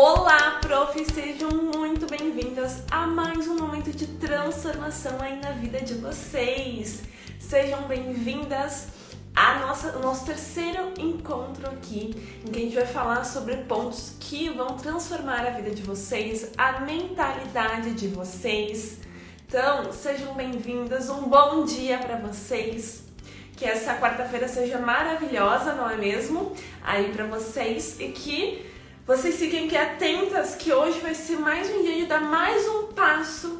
Olá, prof! Sejam muito bem-vindas a mais um momento de transformação aí na vida de vocês. Sejam bem-vindas ao nosso terceiro encontro aqui, em que a gente vai falar sobre pontos que vão transformar a vida de vocês, a mentalidade de vocês. Então, sejam bem-vindas, um bom dia para vocês. Que essa quarta-feira seja maravilhosa, não é mesmo? Aí para vocês e que vocês fiquem aqui atentas que hoje vai ser mais um dia de dar mais um passo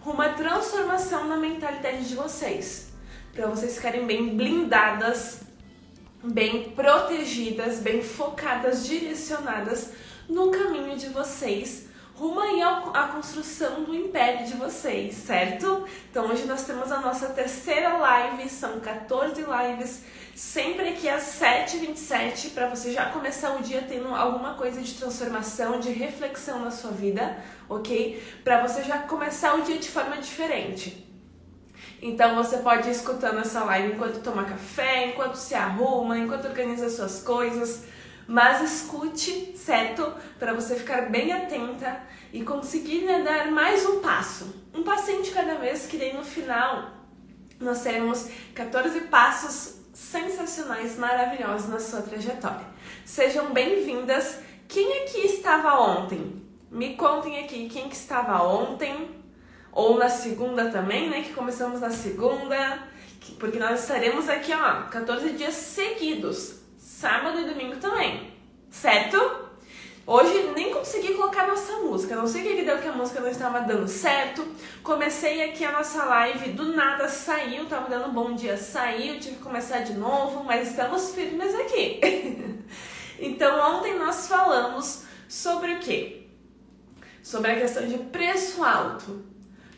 rumo à transformação na mentalidade de vocês. Para vocês ficarem bem blindadas, bem protegidas, bem focadas, direcionadas no caminho de vocês rumo aí à construção do império de vocês, certo? Então hoje nós temos a nossa terceira live, são 14 lives, sempre aqui às 7h27, para você já começar o dia tendo alguma coisa de transformação, de reflexão na sua vida, ok? Para você já começar o dia de forma diferente. Então você pode ir escutando essa live enquanto toma café, enquanto se arruma, enquanto organiza suas coisas mas escute, certo? Para você ficar bem atenta e conseguir né, dar mais um passo, um passinho de cada vez, que daí no final nós teremos 14 passos sensacionais, maravilhosos na sua trajetória. Sejam bem-vindas. Quem aqui estava ontem? Me contem aqui quem que estava ontem ou na segunda também, né? Que começamos na segunda, porque nós estaremos aqui, ó, 14 dias seguidos sábado e domingo também, certo? Hoje nem consegui colocar nossa música, não sei o que deu que a música não estava dando certo. Comecei aqui a nossa live, do nada saiu, tava dando bom dia, saiu, tive que começar de novo, mas estamos firmes aqui. então ontem nós falamos sobre o que? Sobre a questão de preço alto.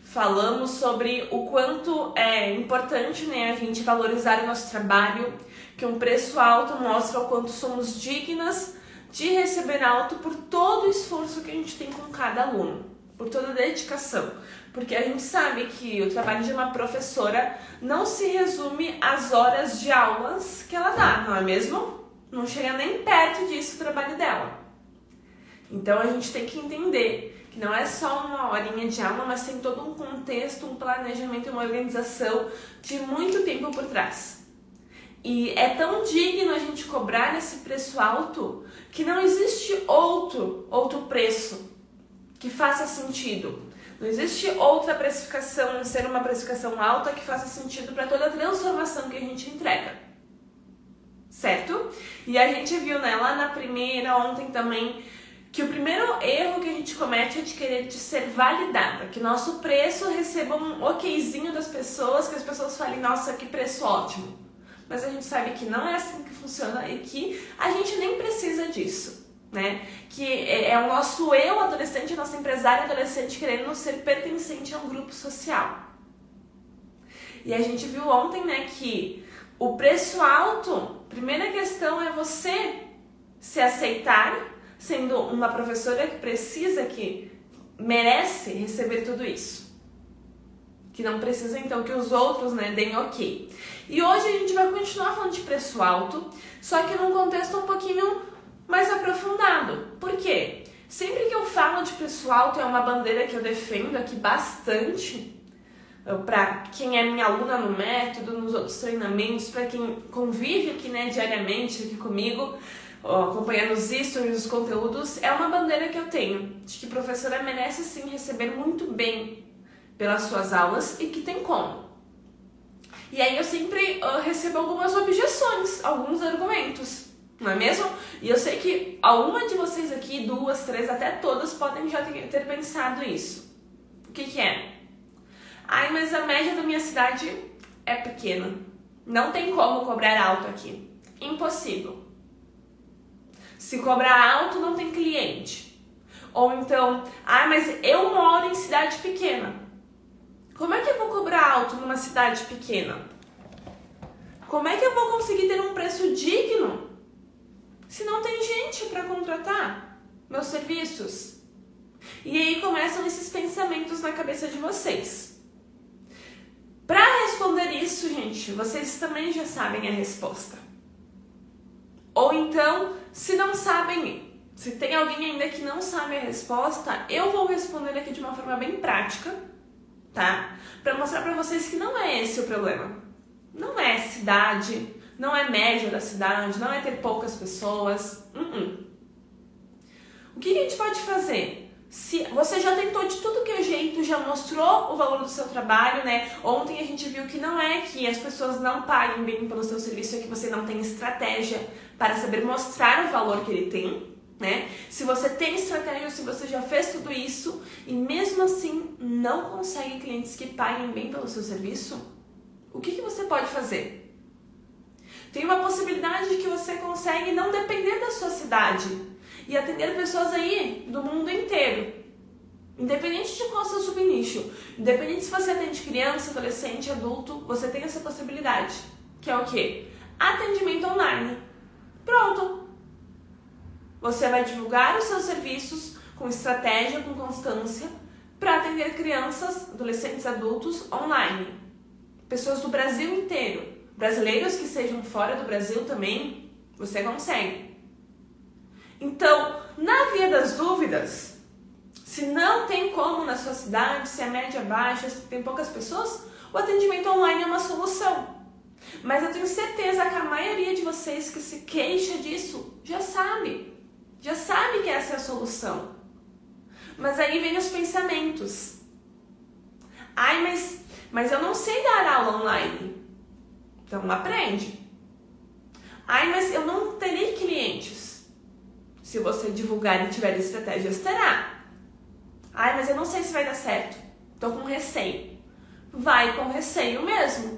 Falamos sobre o quanto é importante né, a gente valorizar o nosso trabalho, que um preço alto mostra o quanto somos dignas de receber alto por todo o esforço que a gente tem com cada aluno, por toda a dedicação. Porque a gente sabe que o trabalho de uma professora não se resume às horas de aulas que ela dá, não é mesmo? Não chega nem perto disso o trabalho dela. Então a gente tem que entender que não é só uma horinha de aula, mas tem todo um contexto, um planejamento e uma organização de muito tempo por trás. E é tão digno a gente cobrar esse preço alto que não existe outro, outro preço que faça sentido. Não existe outra precificação, ser uma precificação alta que faça sentido para toda a transformação que a gente entrega. Certo? E a gente viu né, lá na primeira, ontem também, que o primeiro erro que a gente comete é de querer de ser validada, que nosso preço receba um okzinho das pessoas, que as pessoas falem, nossa, que preço ótimo mas a gente sabe que não é assim que funciona e que a gente nem precisa disso. Né? Que é, é o nosso eu adolescente, nosso empresário adolescente querendo ser pertencente a um grupo social. E a gente viu ontem, né, que o preço alto, primeira questão é você se aceitar sendo uma professora que precisa, que merece receber tudo isso que não precisa então que os outros né, deem ok. E hoje a gente vai continuar falando de preço alto, só que num contexto um pouquinho mais aprofundado. Por quê? Sempre que eu falo de preço alto, é uma bandeira que eu defendo aqui bastante para quem é minha aluna no método, nos outros treinamentos, para quem convive aqui né, diariamente aqui comigo, acompanhando os stories, os conteúdos, é uma bandeira que eu tenho de que professora merece sim receber muito bem pelas suas aulas e que tem como. E aí eu sempre uh, recebo algumas objeções, alguns argumentos, não é mesmo? E eu sei que alguma de vocês aqui, duas, três, até todas, podem já ter, ter pensado isso. O que, que é? Ai, mas a média da minha cidade é pequena. Não tem como cobrar alto aqui. Impossível. Se cobrar alto, não tem cliente. Ou então, ai, mas eu moro em cidade pequena. Como é que eu vou cobrar alto numa cidade pequena? Como é que eu vou conseguir ter um preço digno se não tem gente para contratar meus serviços? E aí começam esses pensamentos na cabeça de vocês. Para responder isso, gente, vocês também já sabem a resposta. Ou então, se não sabem, se tem alguém ainda que não sabe a resposta, eu vou responder aqui de uma forma bem prática, tá? Para mostrar para vocês que não é esse o problema. Não é cidade, não é média da cidade, não é ter poucas pessoas. Uh -uh. O que a gente pode fazer? Se você já tentou de tudo que é jeito, já mostrou o valor do seu trabalho, né? Ontem a gente viu que não é que as pessoas não paguem bem pelo seu serviço, é que você não tem estratégia para saber mostrar o valor que ele tem, né? Se você tem estratégia, se você já fez tudo isso e mesmo assim não consegue clientes que paguem bem pelo seu serviço, o que, que você pode fazer? Tem uma possibilidade de que você consegue não depender da sua cidade, e atender pessoas aí do mundo inteiro. Independente de qual é seu subnicho, independente se você atende criança, adolescente, adulto, você tem essa possibilidade, que é o quê? Atendimento online. Pronto. Você vai divulgar os seus serviços com estratégia, com constância, para atender crianças, adolescentes, adultos online. Pessoas do Brasil inteiro. Brasileiros que sejam fora do Brasil também, você consegue. Então, na via das dúvidas, se não tem como na sua cidade, se é média baixa, se tem poucas pessoas, o atendimento online é uma solução. Mas eu tenho certeza que a maioria de vocês que se queixa disso já sabe. Já sabe que essa é a solução. Mas aí vem os pensamentos. Ai, mas, mas eu não sei dar aula online. Então aprende. Ai, mas eu não terei clientes. Se você divulgar e tiver estratégias, terá. Ai, mas eu não sei se vai dar certo. Tô com receio. Vai com receio mesmo.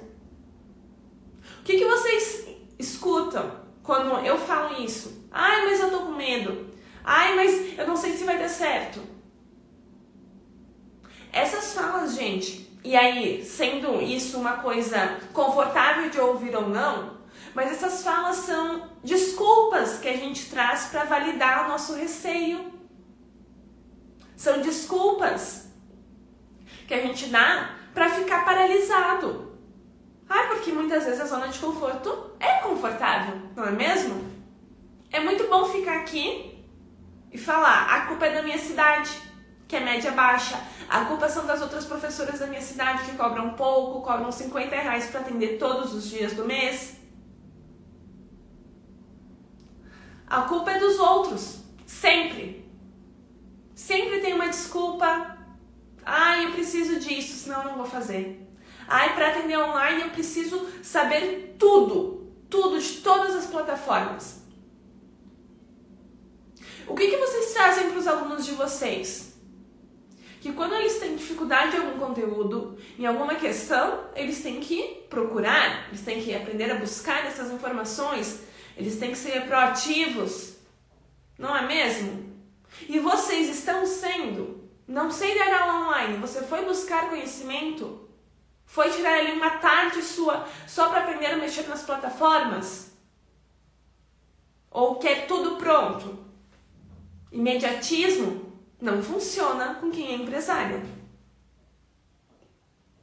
O que, que vocês escutam quando eu falo isso? Ai, mas eu tô com medo. Ai, mas eu não sei se vai dar certo. Essas falas, gente, e aí, sendo isso uma coisa confortável de ouvir ou não, mas essas falas são desculpas que a gente traz para validar o nosso receio. São desculpas que a gente dá para ficar paralisado. Ah, porque muitas vezes a zona de conforto é confortável, não é mesmo? É muito bom ficar aqui e falar: a culpa é da minha cidade, que é média baixa. A culpa são das outras professoras da minha cidade que cobram pouco, cobram 50 reais para atender todos os dias do mês. A culpa é dos outros, sempre. Sempre tem uma desculpa. Ai, eu preciso disso, senão eu não vou fazer. Ai, para atender online eu preciso saber tudo, tudo de todas as plataformas. O que, que vocês trazem para os alunos de vocês? Que quando eles têm dificuldade em algum conteúdo, em alguma questão, eles têm que procurar, eles têm que aprender a buscar essas informações eles têm que ser proativos, não é mesmo? E vocês estão sendo. Não sei dar aula online, você foi buscar conhecimento? Foi tirar ali uma tarde sua só para aprender a mexer nas plataformas? Ou quer tudo pronto? Imediatismo não funciona com quem é empresário.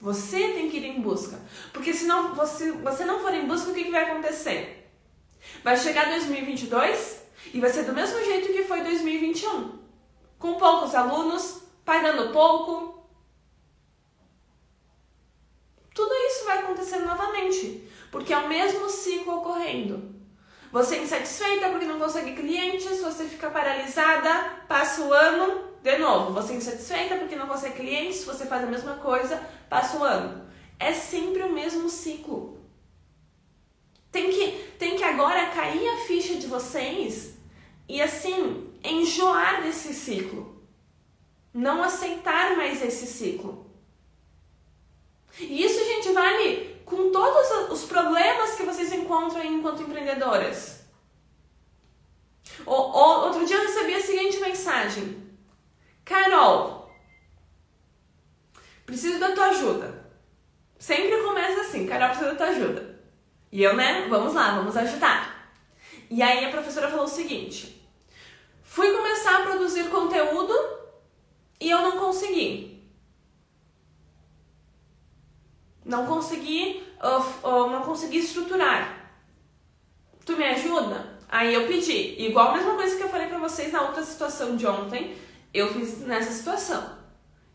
Você tem que ir em busca. Porque se não, você, você não for em busca, o que, que vai acontecer? Vai chegar 2022 e vai ser do mesmo jeito que foi 2021. Com poucos alunos, pagando pouco. Tudo isso vai acontecer novamente, porque é o mesmo ciclo ocorrendo. Você é insatisfeita porque não consegue clientes, você fica paralisada, passa o ano, de novo. Você é insatisfeita porque não consegue clientes, você faz a mesma coisa, passa o ano. É sempre o mesmo ciclo. Tem que, tem que agora cair a ficha de vocês e assim enjoar desse ciclo. Não aceitar mais esse ciclo. E isso, gente, vale com todos os problemas que vocês encontram enquanto empreendedoras. O, o, outro dia eu recebi a seguinte mensagem: Carol, preciso da tua ajuda. Sempre começa assim: Carol, preciso da tua ajuda. E eu, né, vamos lá, vamos ajudar. E aí a professora falou o seguinte: fui começar a produzir conteúdo e eu não consegui. Não consegui, uh, uh, não consegui estruturar. Tu me ajuda? Aí eu pedi, igual a mesma coisa que eu falei pra vocês na outra situação de ontem, eu fiz nessa situação.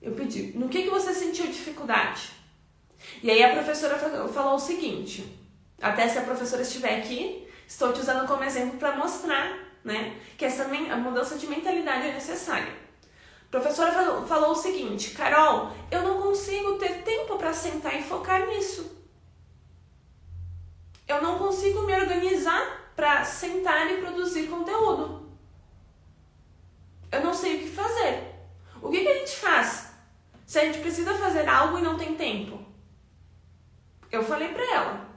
Eu pedi, no que, que você sentiu dificuldade? E aí a professora falou o seguinte, até se a professora estiver aqui, estou te usando como exemplo para mostrar né, que essa mudança de mentalidade é necessária. Professora falou o seguinte, Carol, eu não consigo ter tempo para sentar e focar nisso. Eu não consigo me organizar para sentar e produzir conteúdo. Eu não sei o que fazer. O que, que a gente faz se a gente precisa fazer algo e não tem tempo? Eu falei para ela.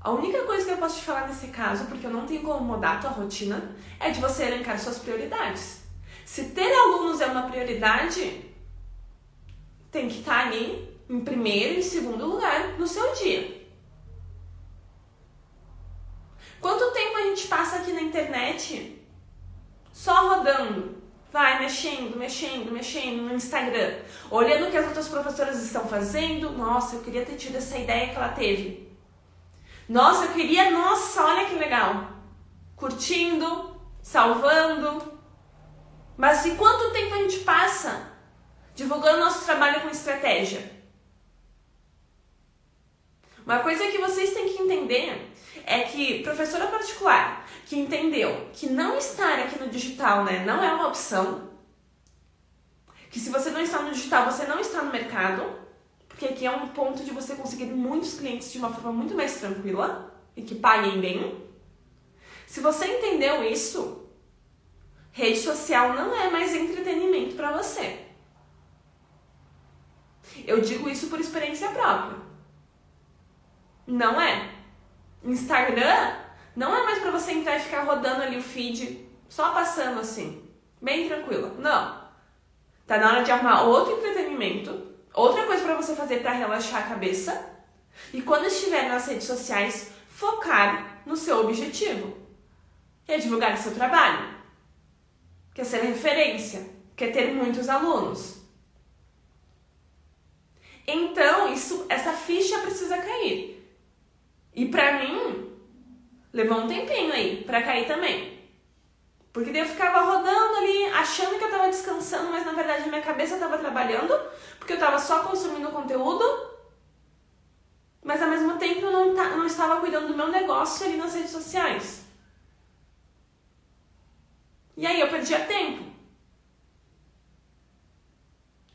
A única coisa que eu posso te falar nesse caso, porque eu não tenho como mudar a tua rotina, é de você elencar suas prioridades. Se ter alunos é uma prioridade, tem que estar ali em primeiro e segundo lugar no seu dia. Quanto tempo a gente passa aqui na internet só rodando? Vai mexendo, mexendo, mexendo no Instagram, olhando o que as outras professoras estão fazendo. Nossa, eu queria ter tido essa ideia que ela teve. Nossa, eu queria, nossa, olha que legal. Curtindo, salvando. Mas e quanto tempo a gente passa divulgando nosso trabalho com estratégia? Uma coisa que vocês têm que entender é que professora particular que entendeu que não estar aqui no digital né, não é uma opção, que se você não está no digital, você não está no mercado, porque aqui é um ponto de você conseguir muitos clientes de uma forma muito mais tranquila e que paguem bem. Se você entendeu isso, rede social não é mais entretenimento para você. Eu digo isso por experiência própria. Não é. Instagram não é mais para você entrar e ficar rodando ali o feed, só passando assim, bem tranquila. Não. Tá na hora de arrumar outro entretenimento, outra coisa para você fazer para relaxar a cabeça. E quando estiver nas redes sociais, focar no seu objetivo. Que é divulgar seu trabalho. Quer ser referência, quer ter muitos alunos. Então, isso, essa ficha precisa cair. E pra mim, levou um tempinho aí pra cair também. Porque daí eu ficava rodando ali, achando que eu tava descansando, mas na verdade minha cabeça tava trabalhando, porque eu tava só consumindo conteúdo, mas ao mesmo tempo eu não, não estava cuidando do meu negócio ali nas redes sociais. E aí eu perdia tempo.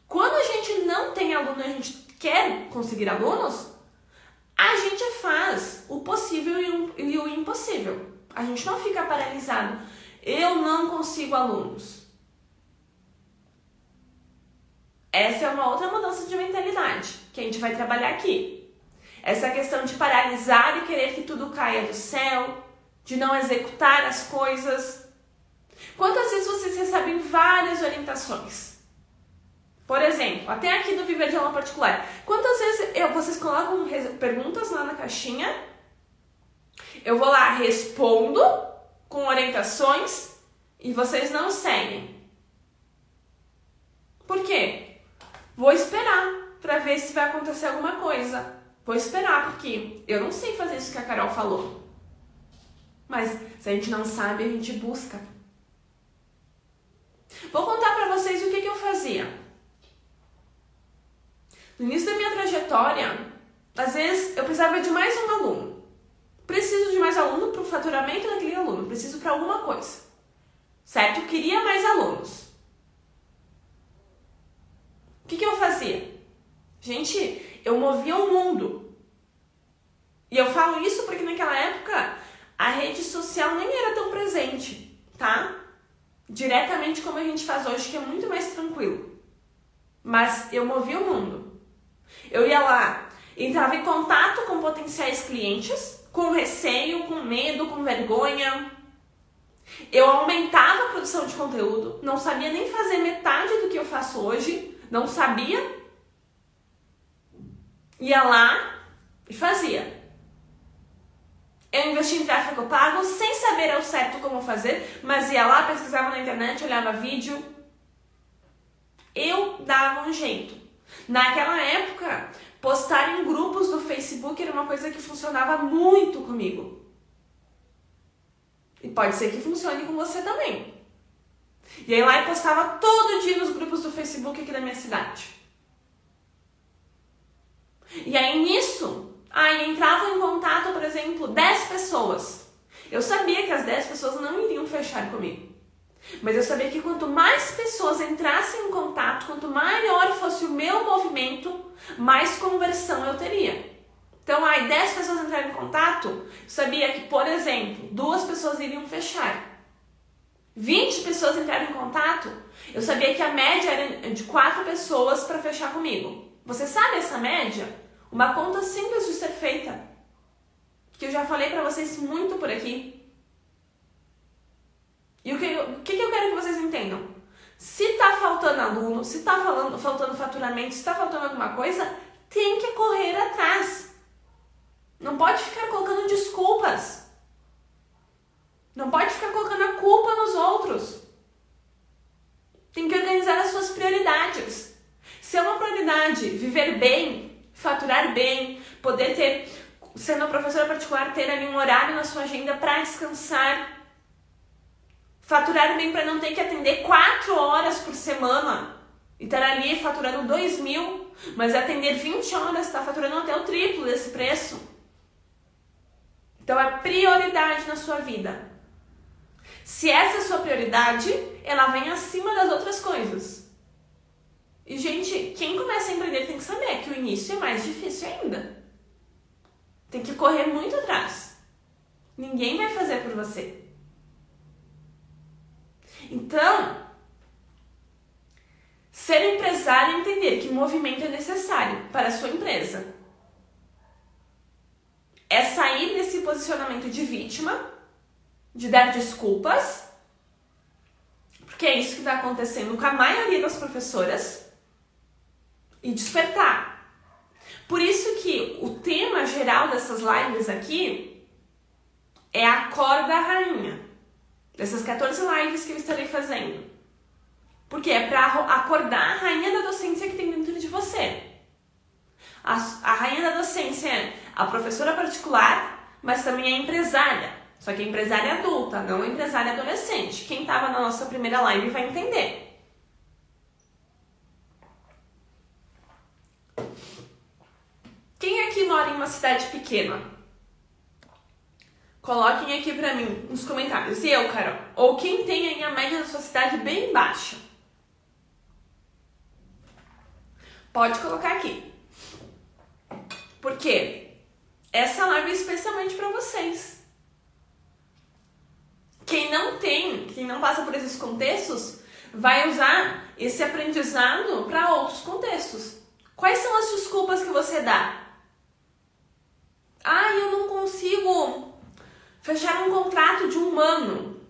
Quando a gente não tem aluno a gente quer conseguir alunos, a gente faz o possível e o impossível. A gente não fica paralisado. Eu não consigo alunos. Essa é uma outra mudança de mentalidade que a gente vai trabalhar aqui. Essa questão de paralisar e querer que tudo caia do céu, de não executar as coisas. Quantas vezes vocês recebem várias orientações? Por exemplo, até aqui do Viver de Aula Particular. Quantas vezes eu, vocês colocam perguntas lá na caixinha? Eu vou lá, respondo com orientações e vocês não seguem. Por quê? Vou esperar para ver se vai acontecer alguma coisa. Vou esperar, porque eu não sei fazer isso que a Carol falou. Mas se a gente não sabe, a gente busca. Vou contar para vocês o que, que eu fazia. No início da minha trajetória, às vezes eu precisava de mais um aluno. Preciso de mais aluno para o faturamento daquele aluno, preciso para alguma coisa. Certo? Eu queria mais alunos. O que, que eu fazia? Gente, eu movia o mundo. E eu falo isso porque naquela época a rede social nem era tão presente, tá? Diretamente como a gente faz hoje, que é muito mais tranquilo. Mas eu movia o mundo. Eu ia lá, entrava em contato com potenciais clientes, com receio, com medo, com vergonha. Eu aumentava a produção de conteúdo, não sabia nem fazer metade do que eu faço hoje, não sabia. Ia lá e fazia. Eu investi em tráfego pago sem saber ao certo como fazer, mas ia lá, pesquisava na internet, olhava vídeo. Eu dava um jeito. Naquela época, postar em grupos do Facebook era uma coisa que funcionava muito comigo. E pode ser que funcione com você também. E aí lá eu postava todo dia nos grupos do Facebook aqui da minha cidade. E aí nisso, aí entrava em contato, por exemplo, 10 pessoas. Eu sabia que as 10 pessoas não iriam fechar comigo. Mas eu sabia que quanto mais pessoas entrassem em contato, quanto maior fosse o meu movimento, mais conversão eu teria. Então, aí 10 pessoas entraram em contato, eu sabia que, por exemplo, duas pessoas iriam fechar. 20 pessoas entraram em contato, eu sabia que a média era de 4 pessoas para fechar comigo. Você sabe essa média? Uma conta simples de ser feita. Que eu já falei para vocês muito por aqui. E o que, o que eu quero que vocês entendam? Se tá faltando aluno, se tá falando, faltando faturamento, se tá faltando alguma coisa, tem que correr atrás. Não pode ficar colocando desculpas. Não pode ficar colocando a culpa nos outros. Tem que organizar as suas prioridades. Se é uma prioridade viver bem, faturar bem, poder ter, sendo professora particular, ter ali um horário na sua agenda para descansar, faturar bem para não ter que atender quatro horas por semana e estar ali faturando dois mil, mas atender 20 horas está faturando até o triplo desse preço. Então é prioridade na sua vida. Se essa é a sua prioridade, ela vem acima das outras coisas. E, gente, quem começa a empreender tem que saber que o início é mais difícil ainda. Tem que correr muito atrás. Ninguém vai fazer por você. Então, ser empresário é entender que movimento é necessário para a sua empresa. É sair desse posicionamento de vítima de dar desculpas, porque é isso que está acontecendo com a maioria das professoras, e despertar. Por isso que o tema geral dessas lives aqui é a corda rainha. Dessas 14 lives que eu estarei fazendo. Porque é para acordar a rainha da docência que tem dentro de você. A, a rainha da docência é a professora particular, mas também a empresária. Só que a empresária adulta, não empresária adolescente. Quem estava na nossa primeira live vai entender. Quem aqui mora em uma cidade pequena? Coloquem aqui pra mim nos comentários. E eu, Carol? Ou quem tem aí a média da sua cidade bem baixa? Pode colocar aqui. Porque essa live é especialmente para vocês. Quem não tem, quem não passa por esses contextos, vai usar esse aprendizado para outros contextos. Quais são as desculpas que você dá? Ah, eu não consigo fechar um contrato de um ano.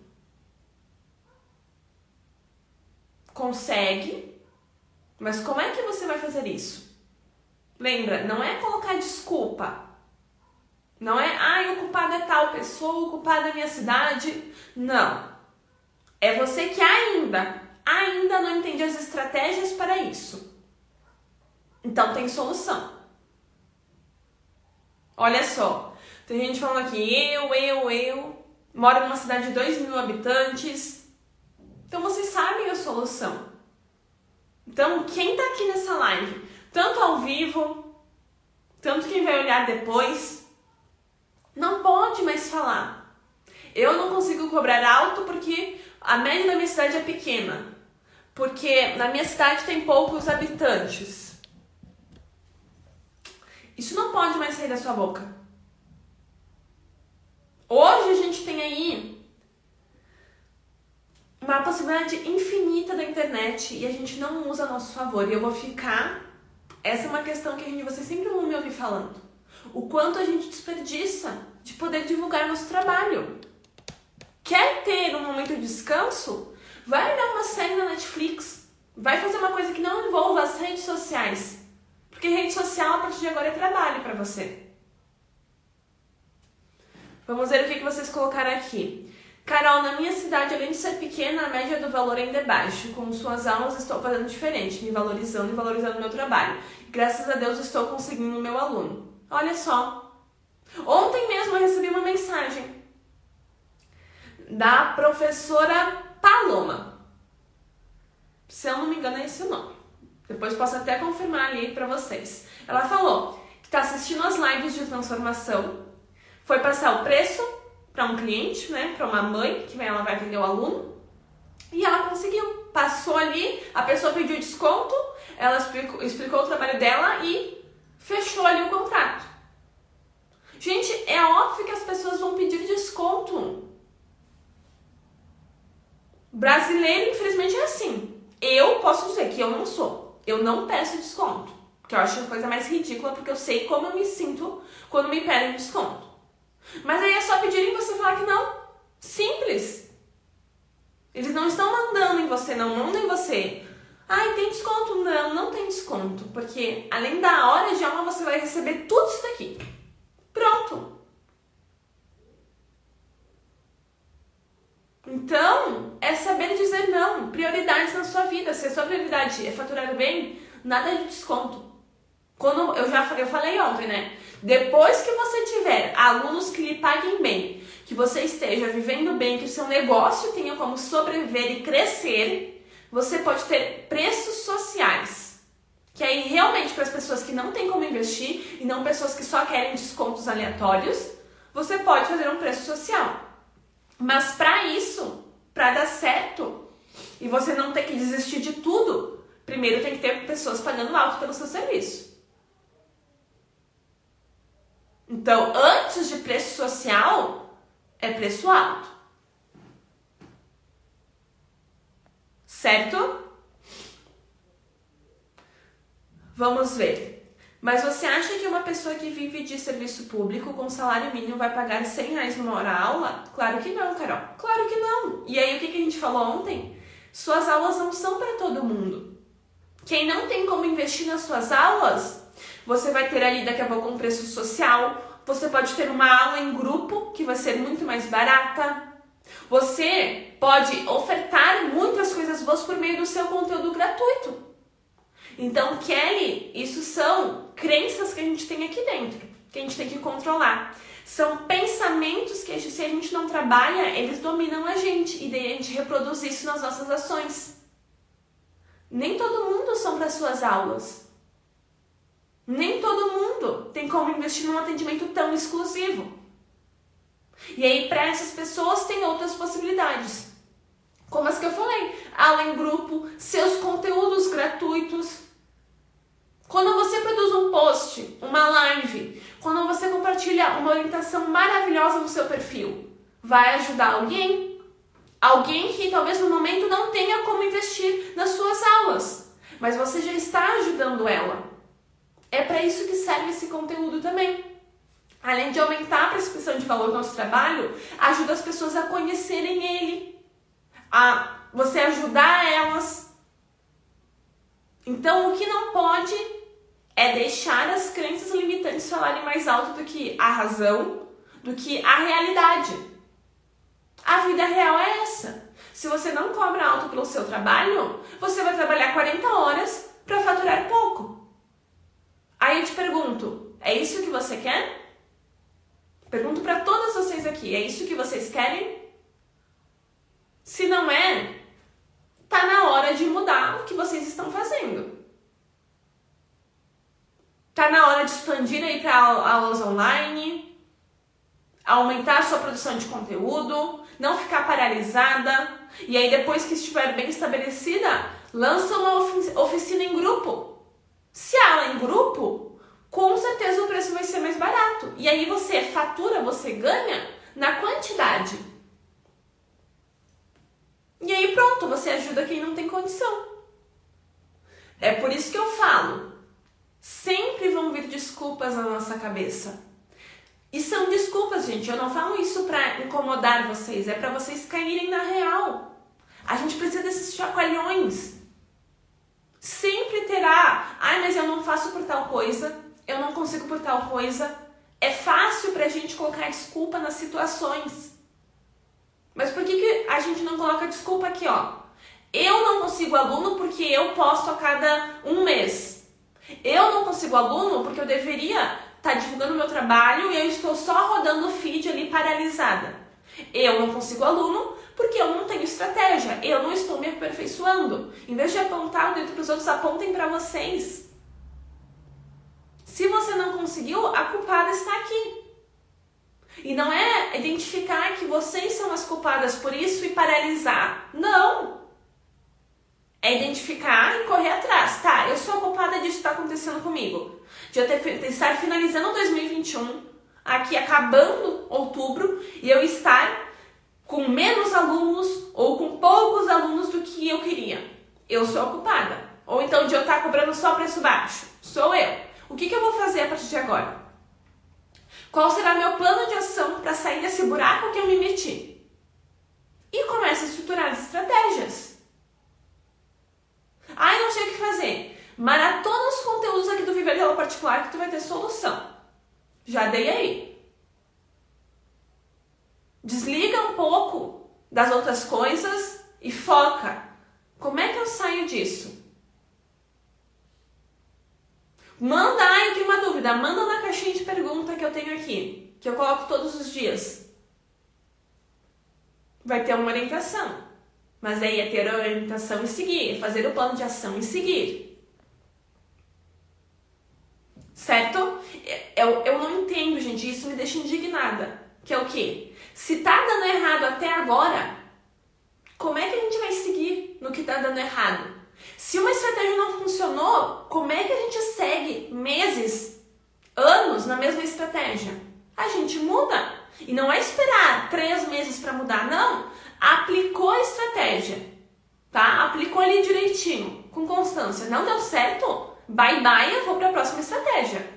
Consegue, mas como é que você vai fazer isso? Lembra, não é colocar desculpa. Não é, ah, o culpado é tal pessoa, o culpado é minha cidade. Não. É você que ainda, ainda não entende as estratégias para isso. Então tem solução. Olha só, tem gente falando aqui, eu, eu, eu, moro numa cidade de 2 mil habitantes. Então vocês sabem a solução. Então, quem tá aqui nessa live, tanto ao vivo, tanto quem vai olhar depois, não pode mais falar. Eu não consigo cobrar alto porque a média da minha cidade é pequena. Porque na minha cidade tem poucos habitantes. Isso não pode mais sair da sua boca. Hoje a gente tem aí uma possibilidade infinita da internet e a gente não usa a nosso favor. E eu vou ficar. Essa é uma questão que a gente, vocês sempre vão me ouvir falando o quanto a gente desperdiça de poder divulgar nosso trabalho. Quer ter um momento de descanso? Vai dar uma série na Netflix. Vai fazer uma coisa que não envolva as redes sociais. Porque rede social a partir de agora é trabalho para você. Vamos ver o que, vocês colocaram aqui. Carol, na minha cidade, além de ser pequena, a média do valor ainda é baixa. Com suas aulas, estou fazendo diferente, me valorizando e valorizando o meu trabalho. Graças a Deus, estou conseguindo o meu aluno. Olha só. Ontem mesmo eu recebi uma mensagem da professora Paloma. Se eu não me engano, é esse o nome. Depois posso até confirmar ali para vocês. Ela falou que está assistindo as lives de transformação, foi passar o preço para um cliente, né, para uma mãe que ela vai vender o aluno, e ela conseguiu. Passou ali, a pessoa pediu desconto, ela explicou, explicou o trabalho dela e fechou ali o contrato. Gente, é óbvio que as pessoas vão pedir desconto. Brasileiro, infelizmente, é assim. Eu posso dizer que eu não sou. Eu não peço desconto. Porque eu acho a coisa mais ridícula, porque eu sei como eu me sinto quando me pedem desconto. Mas aí é só pedirem você falar que não. Simples. Eles não estão mandando em você, não mandam em você. Ai, tem desconto? Não, não tem desconto. Porque além da hora de aula, você vai receber tudo isso daqui. Pronto. Então, é saber Prioridades na sua vida. Se a sua prioridade é faturar bem, nada de desconto. Quando eu já eu falei ontem, né? Depois que você tiver alunos que lhe paguem bem, que você esteja vivendo bem, que o seu negócio tenha como sobreviver e crescer, você pode ter preços sociais. Que aí realmente para as pessoas que não têm como investir e não pessoas que só querem descontos aleatórios, você pode fazer um preço social. Mas para isso, para dar certo e você não ter que desistir de tudo, primeiro tem que ter pessoas pagando alto pelo seu serviço. Então, antes de preço social, é preço alto. Certo? Vamos ver. Mas você acha que uma pessoa que vive de serviço público com salário mínimo vai pagar 100 reais numa hora aula? Claro que não, Carol. Claro que não. E aí, o que a gente falou ontem? Suas aulas não são para todo mundo. Quem não tem como investir nas suas aulas, você vai ter ali daqui a pouco um preço social. Você pode ter uma aula em grupo que vai ser muito mais barata. Você pode ofertar muitas coisas boas por meio do seu conteúdo gratuito. Então, Kelly, isso são crenças que a gente tem aqui dentro, que a gente tem que controlar. São pensamentos que, se a gente não trabalha, eles dominam a gente e daí a gente reproduz isso nas nossas ações. Nem todo mundo são para suas aulas. Nem todo mundo tem como investir num atendimento tão exclusivo. E aí, para essas pessoas, tem outras possibilidades. Como as que eu falei, aula em grupo, seus conteúdos gratuitos. Quando você produz um post, uma live, quando você compartilha uma orientação maravilhosa no seu perfil, vai ajudar alguém? Alguém que talvez no momento não tenha como investir nas suas aulas, mas você já está ajudando ela. É para isso que serve esse conteúdo também. Além de aumentar a prescrição de valor do nosso trabalho, ajuda as pessoas a conhecerem ele, a você ajudar elas. Então, o que não pode é deixar as crenças limitantes falarem mais alto do que a razão, do que a realidade. A vida real é essa. Se você não cobra alto pelo seu trabalho, você vai trabalhar 40 horas para faturar pouco. Aí eu te pergunto, é isso que você quer? Pergunto para todas vocês aqui, é isso que vocês querem? Se não é, tá na hora de mudar o que vocês estão fazendo. Tá na hora de expandir aí para aulas online, aumentar a sua produção de conteúdo, não ficar paralisada. E aí depois que estiver bem estabelecida, lança uma oficina em grupo se aula é em grupo, com certeza o preço vai ser mais barato. E aí você fatura, você ganha na quantidade. E aí pronto, você ajuda quem não tem condição. É por isso que eu falo, sempre vão vir desculpas na nossa cabeça. E são desculpas, gente. Eu não falo isso pra incomodar vocês, é para vocês caírem na real. A gente precisa desses chacoalhões Sempre terá, ai, mas eu não faço por tal coisa, eu não consigo por tal coisa. É fácil pra gente colocar desculpa nas situações. Mas por que, que a gente não coloca desculpa aqui, ó? Eu não consigo aluno porque eu posto a cada um mês. Eu não consigo aluno porque eu deveria estar tá divulgando meu trabalho e eu estou só rodando o feed ali paralisada. Eu não consigo aluno porque eu não tenho estratégia, eu não estou me aperfeiçoando. Em vez de apontar o dedo para os outros, apontem para vocês. Se você não conseguiu, a culpada está aqui. E não é identificar que vocês são as culpadas por isso e paralisar. Não! É identificar e correr atrás. Tá, eu sou a culpada disso que está acontecendo comigo. De eu ter, estar finalizando 2021, aqui acabando outubro, e eu estar com menos alunos ou com poucos alunos do que eu queria. Eu sou a culpada. Ou então de eu estar cobrando só preço baixo. Sou eu. O que, que eu vou fazer a partir de agora? Qual será meu plano de ação para sair desse buraco que eu me meti? E começa a estruturar as estratégias. Ai, não sei o que fazer. Maratona os conteúdos aqui do Viver Real Particular que tu vai ter solução. Já dei aí. Desliga um pouco das outras coisas e foca. Como é que eu saio disso? Manda, eu tenho uma dúvida. Manda na caixinha de pergunta que eu tenho aqui, que eu coloco todos os dias. Vai ter uma orientação. Mas aí é ter a orientação e seguir, fazer o plano de ação e seguir. Certo? Eu, eu não entendo, gente, isso me deixa indignada. Que é o quê? Se tá dando errado até agora, como é que a gente vai seguir no que tá dando errado? Se uma estratégia não funcionou, como é que a gente segue meses, anos na mesma estratégia? A gente muda. E não é esperar três meses para mudar, não aplicou a estratégia, tá? Aplicou ali direitinho, com constância. Não deu certo? Bye bye, eu vou para a próxima estratégia.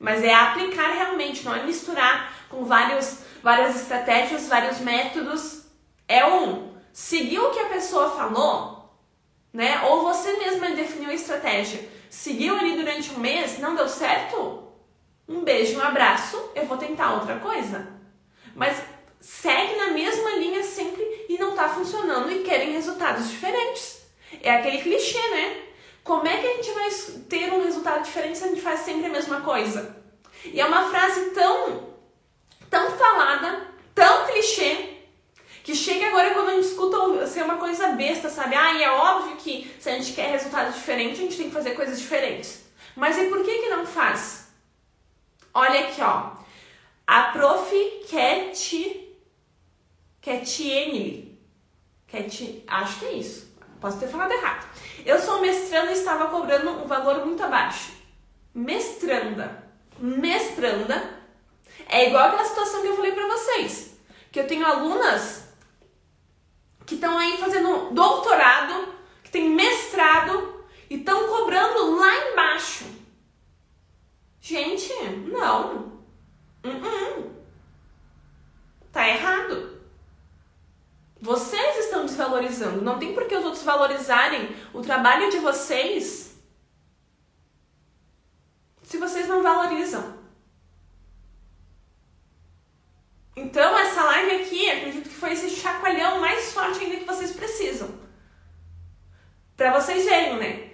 Mas é aplicar realmente, não é misturar com vários, várias estratégias, vários métodos. É um, seguir o que a pessoa falou, né? Ou você mesma definiu a estratégia. Seguiu ali durante um mês, não deu certo? Um beijo, um abraço, eu vou tentar outra coisa. Mas segue na mesma linha sempre e não está funcionando e querem resultados diferentes. É aquele clichê, né? Como é que a gente vai ter um resultado diferente se a gente faz sempre a mesma coisa? E é uma frase tão, tão falada, tão clichê, que chega agora quando a gente escuta ser uma coisa besta, sabe? Ah, e é óbvio que se a gente quer resultado diferente, a gente tem que fazer coisas diferentes. Mas e por que que não faz? Olha aqui, ó. A prof quer te Ketienli. Ket... Acho que é isso. Posso ter falado errado. Eu sou mestranda e estava cobrando um valor muito abaixo. Mestranda. Mestranda é igual aquela situação que eu falei para vocês. Que eu tenho alunas que estão aí fazendo doutorado, que tem mestrado e estão cobrando lá embaixo. Gente, não. Uh -uh. Tá errado. Vocês estão desvalorizando. Não tem por que os outros valorizarem o trabalho de vocês se vocês não valorizam. Então, essa live aqui, acredito que foi esse chacoalhão mais forte ainda que vocês precisam. Para vocês verem, né?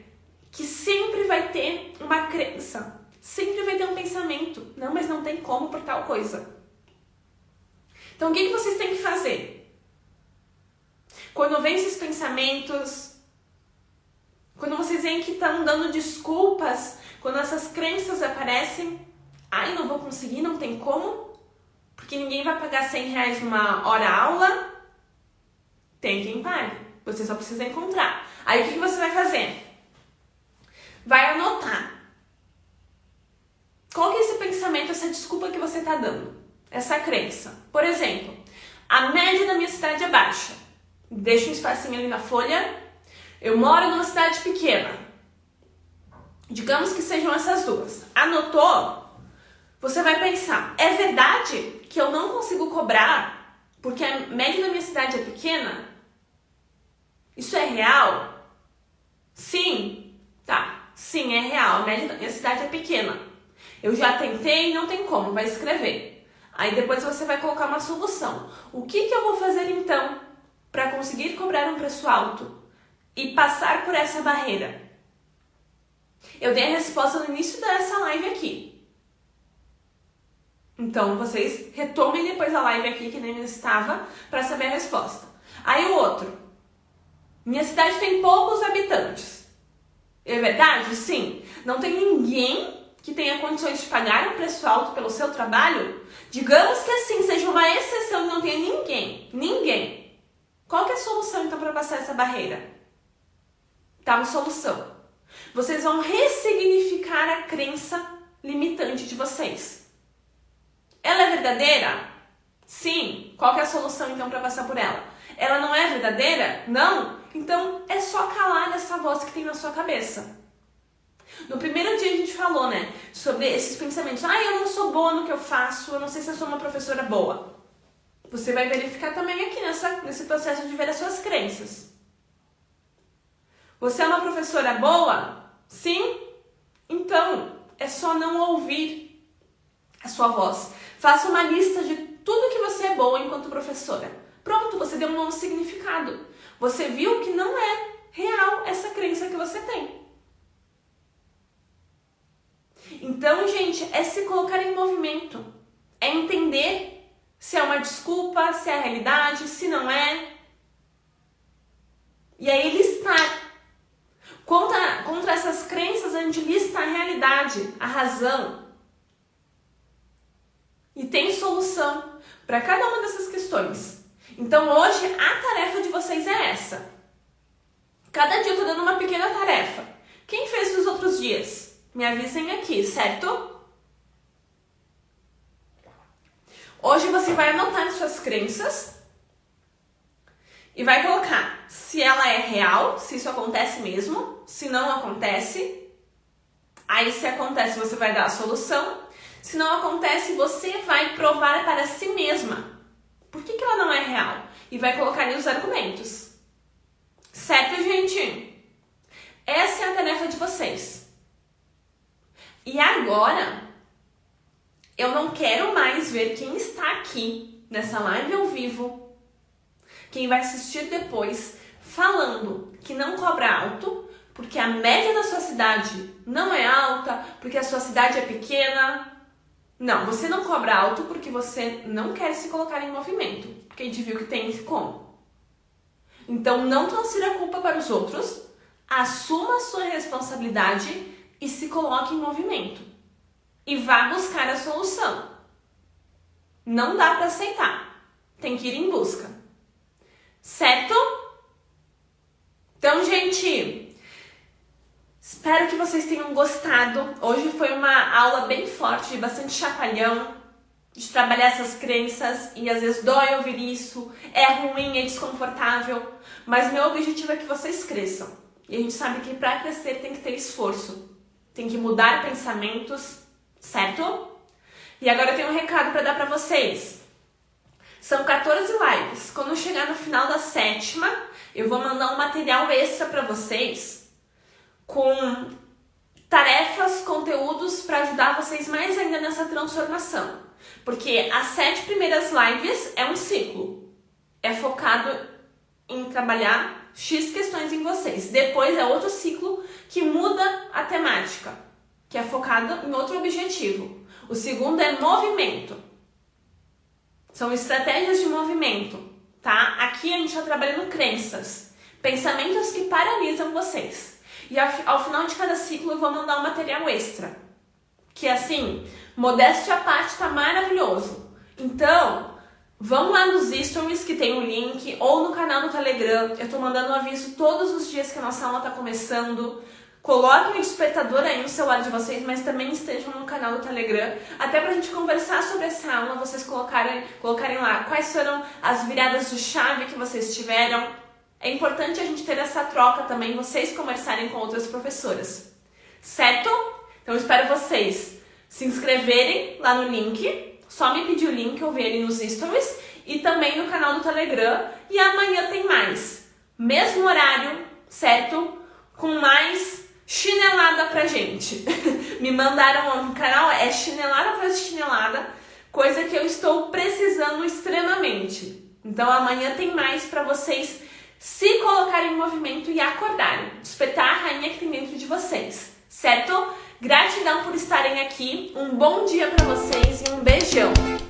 Que sempre vai ter uma crença, sempre vai ter um pensamento. Não, mas não tem como por tal coisa. Então, o que, que vocês têm que fazer? Quando vem esses pensamentos, quando vocês veem que estão dando desculpas, quando essas crenças aparecem, ai, não vou conseguir, não tem como, porque ninguém vai pagar 100 reais numa hora aula, tem quem pague. Você só precisa encontrar. Aí o que, que você vai fazer? Vai anotar. Qual que é esse pensamento, essa desculpa que você está dando? Essa crença. Por exemplo, a média da minha cidade é baixa deixo um espacinho ali na folha. Eu moro numa cidade pequena. Digamos que sejam essas duas. Anotou? Você vai pensar: é verdade que eu não consigo cobrar porque a média da minha cidade é pequena? Isso é real? Sim. Tá. Sim, é real. A média da minha cidade é pequena. Eu já tentei e não tem como. Vai escrever. Aí depois você vai colocar uma solução. O que, que eu vou fazer então para conseguir cobrar um preço alto e passar por essa barreira? Eu dei a resposta no início dessa live aqui. Então vocês retomem depois a live aqui que nem estava para saber a resposta. Aí o outro. Minha cidade tem poucos habitantes. É verdade? Sim. Não tem ninguém que tenha condições de pagar um preço alto pelo seu trabalho? Digamos que assim seja uma exceção e não tenha ninguém. Ninguém. Qual que é a solução então para passar essa barreira? Tá uma solução. Vocês vão ressignificar a crença limitante de vocês. Ela é verdadeira? Sim. Qual é a solução então para passar por ela? Ela não é verdadeira? Não. Então é só calar essa voz que tem na sua cabeça. No primeiro dia a gente falou, né, sobre esses pensamentos. Ah, eu não sou boa no que eu faço, eu não sei se eu sou uma professora boa. Você vai verificar também aqui nessa, nesse processo de ver as suas crenças. Você é uma professora boa? Sim? Então, é só não ouvir a sua voz. Faça uma lista de tudo que você é boa enquanto professora. Pronto, você deu um novo significado. Você viu que não é real essa crença que você tem. Então, gente, é se colocar em movimento. É entender se é uma desculpa, se é a realidade, se não é. E aí listar. Contra, contra essas crenças, a gente lista a realidade, a razão. E tem solução para cada uma dessas questões. Então hoje a tarefa de vocês é essa. Cada dia eu tô dando uma pequena tarefa. Quem fez nos outros dias? Me avisem aqui, certo? Hoje você vai anotar suas crenças e vai colocar se ela é real, se isso acontece mesmo, se não acontece. Aí, se acontece, você vai dar a solução. Se não acontece, você vai provar para si mesma por que, que ela não é real e vai colocar ali os argumentos. Certo, gente? Essa é a tarefa de vocês. E agora, eu não quero mais ver quem está aqui nessa live ao vivo quem vai assistir depois falando que não cobra alto, porque a média da sua cidade não é alta, porque a sua cidade é pequena. Não, você não cobra alto porque você não quer se colocar em movimento, porque a gente viu que tem como. Então não transfira a culpa para os outros, assuma a sua responsabilidade e se coloque em movimento. E vá buscar a solução. Não dá para aceitar. Tem que ir em busca. Certo? Então, gente, espero que vocês tenham gostado. Hoje foi uma aula bem forte, de bastante chapalhão, de trabalhar essas crenças e às vezes dói ouvir isso, é ruim, é desconfortável, mas meu objetivo é que vocês cresçam. E a gente sabe que para crescer tem que ter esforço, tem que mudar pensamentos, certo? E agora eu tenho um recado para dar para vocês. São 14 lives. Quando chegar no final da sétima, eu vou mandar um material extra para vocês com tarefas, conteúdos para ajudar vocês mais ainda nessa transformação. Porque as sete primeiras lives é um ciclo. É focado em trabalhar X questões em vocês. Depois é outro ciclo que muda a temática, que é focado em outro objetivo. O segundo é movimento. São estratégias de movimento, tá? Aqui a gente está trabalhando crenças, pensamentos que paralisam vocês. E ao, ao final de cada ciclo eu vou mandar um material extra. Que assim, modéstia à parte tá maravilhoso. Então, vão lá nos stories que tem o um link ou no canal do Telegram. Eu tô mandando um aviso todos os dias que a nossa aula tá começando. Coloquem o despertador aí no celular de vocês, mas também estejam no canal do Telegram, até pra gente conversar sobre essa aula, vocês colocarem, colocarem lá quais foram as viradas de chave que vocês tiveram. É importante a gente ter essa troca também, vocês conversarem com outras professoras. Certo? Então espero vocês se inscreverem lá no link, só me pedir o link, eu ver ali nos stories, e também no canal do Telegram. E amanhã tem mais. Mesmo horário, certo? Com mais chinelada pra gente. Me mandaram no canal, é chinelada de chinelada, coisa que eu estou precisando extremamente. Então amanhã tem mais para vocês se colocarem em movimento e acordarem, despertar a rainha que tem dentro de vocês, certo? Gratidão por estarem aqui. Um bom dia para vocês e um beijão.